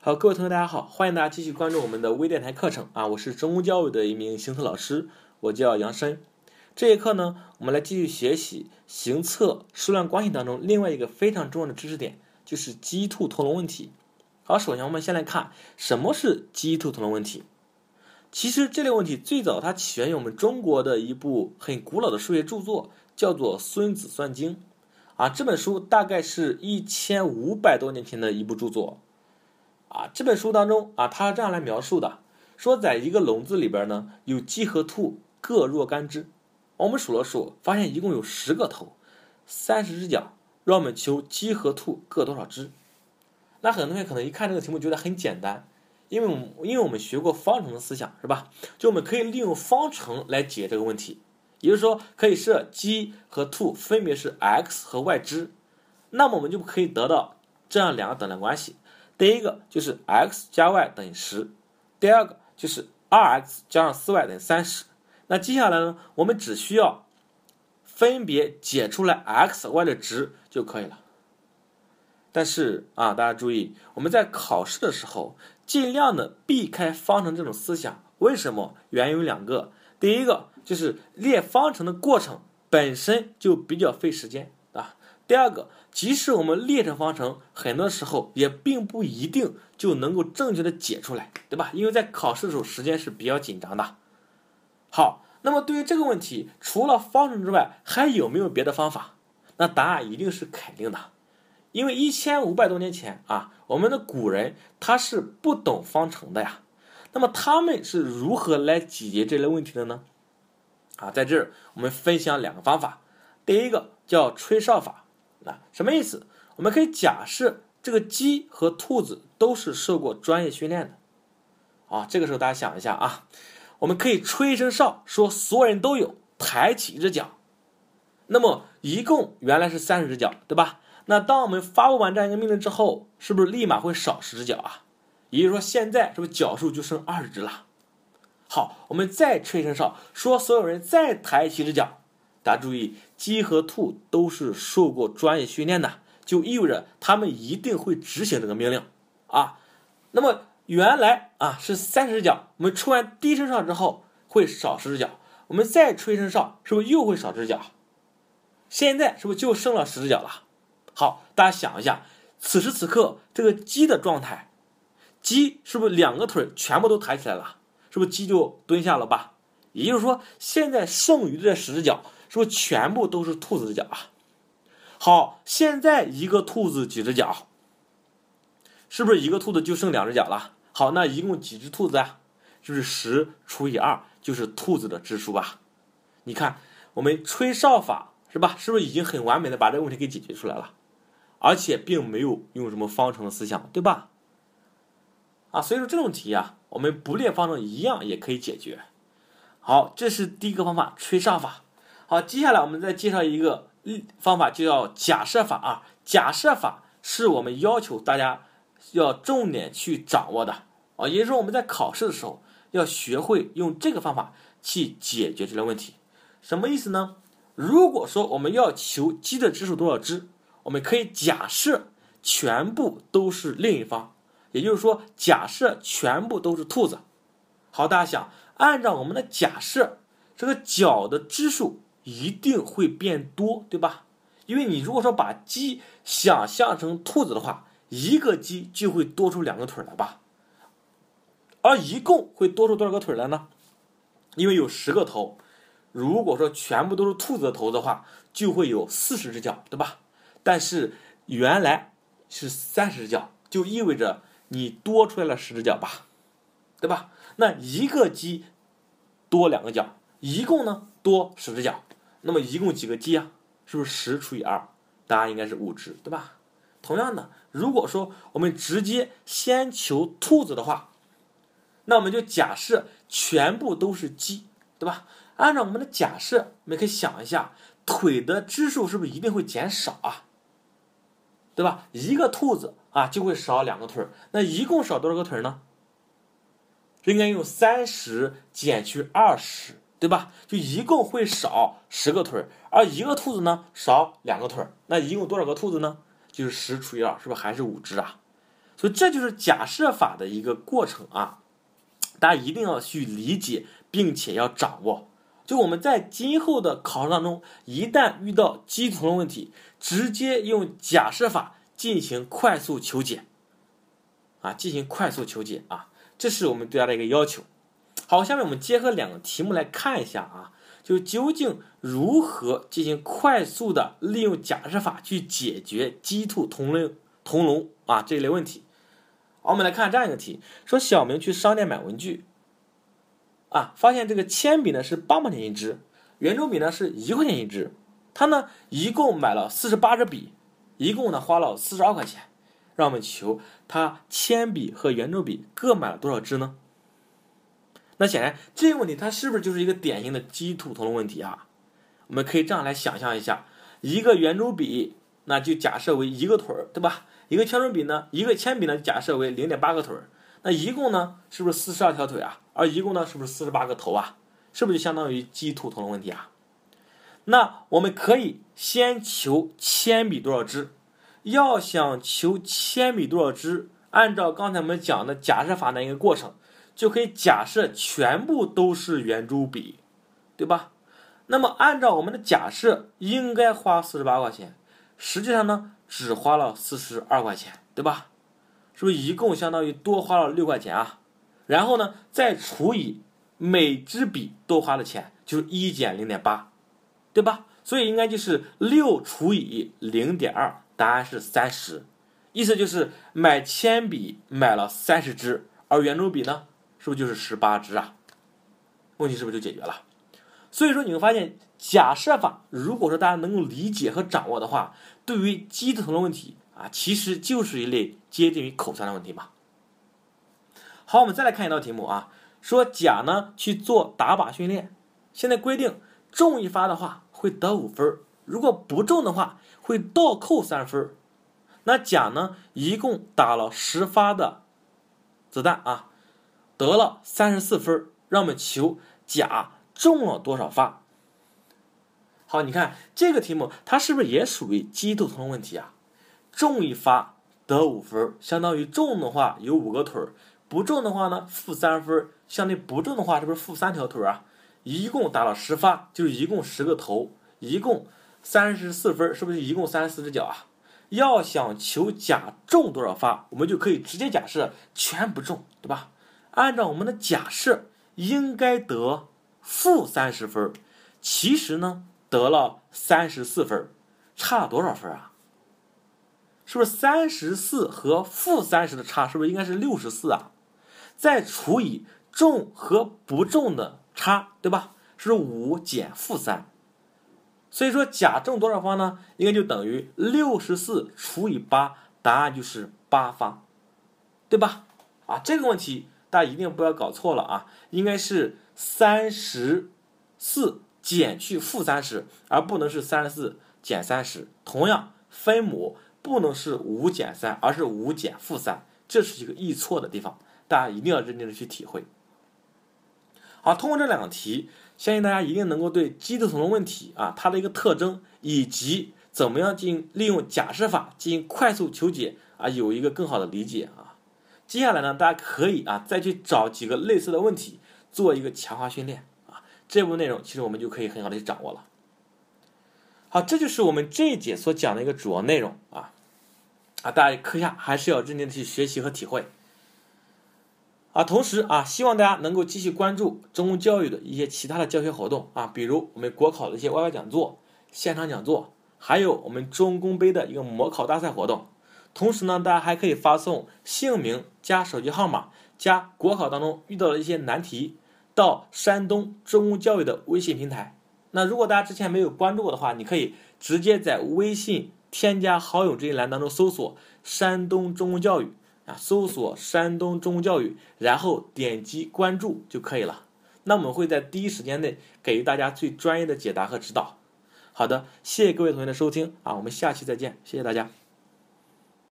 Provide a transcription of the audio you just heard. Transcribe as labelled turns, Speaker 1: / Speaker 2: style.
Speaker 1: 好，各位同学，大家好，欢迎大家继续关注我们的微电台课程啊！我是中公教育的一名行测老师，我叫杨申。这节课呢，我们来继续学习行测数量关系当中另外一个非常重要的知识点，就是鸡兔同笼问题。好，首先我们先来看什么是鸡兔同笼问题。其实这类问题最早它起源于我们中国的一部很古老的数学著作，叫做《孙子算经》啊。这本书大概是一千五百多年前的一部著作。啊，这本书当中啊，它是这样来描述的：说在一个笼子里边呢，有鸡和兔各若干只。我们数了数，发现一共有十个头，三十只脚。让我们求鸡和兔各多少只？那很多同学可能一看这个题目觉得很简单，因为我们因为我们学过方程的思想，是吧？就我们可以利用方程来解这个问题，也就是说，可以设鸡和兔分别是 x 和 y 只，那么我们就可以得到这样两个等量关系。第一个就是 x 加 y 等于十，第二个就是二 x 加上四 y 等于三十。那接下来呢，我们只需要分别解出来 x、y 的值就可以了。但是啊，大家注意，我们在考试的时候尽量的避开方程这种思想。为什么？原因有两个。第一个就是列方程的过程本身就比较费时间。第二个。即使我们列成方程，很多时候也并不一定就能够正确的解出来，对吧？因为在考试的时候时间是比较紧张的。好，那么对于这个问题，除了方程之外，还有没有别的方法？那答案一定是肯定的，因为一千五百多年前啊，我们的古人他是不懂方程的呀。那么他们是如何来解决这类问题的呢？啊，在这儿我们分享两个方法，第一个叫吹哨法。什么意思？我们可以假设这个鸡和兔子都是受过专业训练的，啊，这个时候大家想一下啊，我们可以吹一声哨，说所有人都有抬起一只脚，那么一共原来是三十只脚，对吧？那当我们发布完这样一个命令之后，是不是立马会少十只脚啊？也就是说，现在是不是脚数就剩二十只了？好，我们再吹一声哨，说所有人再抬起一只脚。大家注意，鸡和兔都是受过专业训练的，就意味着他们一定会执行这个命令啊。那么原来啊是三十只脚，我们吹完第一声哨之后会少十只脚，我们再吹一声哨，是不是又会少十只脚？现在是不是就剩了十只脚了？好，大家想一下，此时此刻这个鸡的状态，鸡是不是两个腿全部都抬起来了？是不是鸡就蹲下了吧？也就是说，现在剩余的这十只脚。是不全部都是兔子的脚啊？好，现在一个兔子几只脚？是不是一个兔子就剩两只脚了？好，那一共几只兔子啊？就是十除以二，就是兔子的只数吧？你看，我们吹哨法是吧？是不是已经很完美的把这个问题给解决出来了？而且并没有用什么方程的思想，对吧？啊，所以说这种题啊，我们不列方程一样也可以解决。好，这是第一个方法，吹哨法。好，接下来我们再介绍一个方法，就叫假设法啊。假设法是我们要求大家要重点去掌握的啊，也就是说我们在考试的时候要学会用这个方法去解决这类问题。什么意思呢？如果说我们要求鸡的只数多少只，我们可以假设全部都是另一方，也就是说假设全部都是兔子。好，大家想按照我们的假设，这个脚的只数。一定会变多，对吧？因为你如果说把鸡想象成兔子的话，一个鸡就会多出两个腿来吧。而一共会多出多少个腿来呢？因为有十个头，如果说全部都是兔子的头的话，就会有四十只脚，对吧？但是原来是三十只脚，就意味着你多出来了十只脚吧，对吧？那一个鸡多两个脚，一共呢多十只脚。那么一共几个鸡啊？是不是十除以二？答案应该是五只，对吧？同样的，如果说我们直接先求兔子的话，那我们就假设全部都是鸡，对吧？按照我们的假设，我们可以想一下，腿的只数是不是一定会减少啊？对吧？一个兔子啊就会少两个腿儿那一共少多少个腿呢？应该用三十减去二十。对吧？就一共会少十个腿儿，而一个兔子呢少两个腿儿，那一共多少个兔子呢？就是十除以二，是不是还是五只啊？所以这就是假设法的一个过程啊，大家一定要去理解，并且要掌握。就我们在今后的考试当中，一旦遇到基同的问题，直接用假设法进行快速求解，啊，进行快速求解啊，这是我们对它的一个要求。好，下面我们结合两个题目来看一下啊，就究竟如何进行快速的利用假设法去解决鸡兔同笼同笼啊这一类问题。好，我们来看这样一个题，说小明去商店买文具。啊，发现这个铅笔呢是八毛钱一支，圆珠笔呢是一块钱一支，他呢一共买了四十八支笔，一共呢花了四十二块钱。让我们求他铅笔和圆珠笔各买了多少支呢？那显然这个问题它是不是就是一个典型的鸡兔同笼问题啊？我们可以这样来想象一下，一个圆珠笔那就假设为一个腿儿，对吧？一个铅笔呢，一个铅笔呢假设为零点八个腿儿。那一共呢，是不是四十二条腿啊？而一共呢，是不是四十八个头啊？是不是就相当于鸡兔同笼问题啊？那我们可以先求铅笔多少支？要想求铅笔多少支，按照刚才我们讲的假设法的一个过程，就可以假设全部都是圆珠笔，对吧？那么按照我们的假设，应该花四十八块钱，实际上呢，只花了四十二块钱，对吧？是不是一共相当于多花了六块钱啊？然后呢，再除以每支笔多花的钱，就是一减零点八，对吧？所以应该就是六除以零点二，答案是三十。意思就是买铅笔买了三十支，而圆珠笔呢，是不是就是十八只啊？问题是不是就解决了？所以说你会发现，假设法如果说大家能够理解和掌握的话，对于鸡同笼问题。啊，其实就是一类接近于口算的问题嘛。好，我们再来看一道题目啊，说甲呢去做打靶训练，现在规定中一发的话会得五分，如果不中的话会倒扣三分。那甲呢一共打了十发的子弹啊，得了三十四分，让我们求甲中了多少发。好，你看这个题目，它是不是也属于鸡兔同笼问题啊？中一发得五分，相当于中的话有五个腿儿；不中的话呢，负三分，相当于不中的话是不是负三条腿啊？一共打了十发，就是一共十个头，一共三十四分，是不是一共三十四只脚啊？要想求甲中多少发，我们就可以直接假设全不中，对吧？按照我们的假设，应该得负三十分，其实呢得了三十四分，差了多少分啊？是不是三十四和负三十的差，是不是应该是六十四啊？再除以中和不中的差，对吧？是五减负三，所以说甲中多少方呢？应该就等于六十四除以八，答案就是八方，对吧？啊，这个问题大家一定不要搞错了啊，应该是三十四减去负三十，而不能是三十四减三十。同样，分母。不能是五减三，而是五减负三，这是一个易错的地方，大家一定要认真的去体会。好，通过这两个题，相信大家一定能够对鸡兔同笼问题啊，它的一个特征以及怎么样进行利用假设法进行快速求解啊，有一个更好的理解啊。接下来呢，大家可以啊再去找几个类似的问题做一个强化训练啊，这部分内容其实我们就可以很好的去掌握了。好，这就是我们这一节所讲的一个主要内容啊，啊，大家课下还是要认真的去学习和体会啊。同时啊，希望大家能够继续关注中公教育的一些其他的教学活动啊，比如我们国考的一些 YY 讲座、现场讲座，还有我们中公杯的一个模考大赛活动。同时呢，大家还可以发送姓名加手机号码加国考当中遇到的一些难题到山东中公教育的微信平台。那如果大家之前没有关注过的话，你可以直接在微信添加好友这一栏当中搜索“山东中公教育”啊，搜索“山东中公教育”，然后点击关注就可以了。那我们会在第一时间内给予大家最专业的解答和指导。好的，谢谢各位同学的收听啊，我们下期再见，谢谢大家。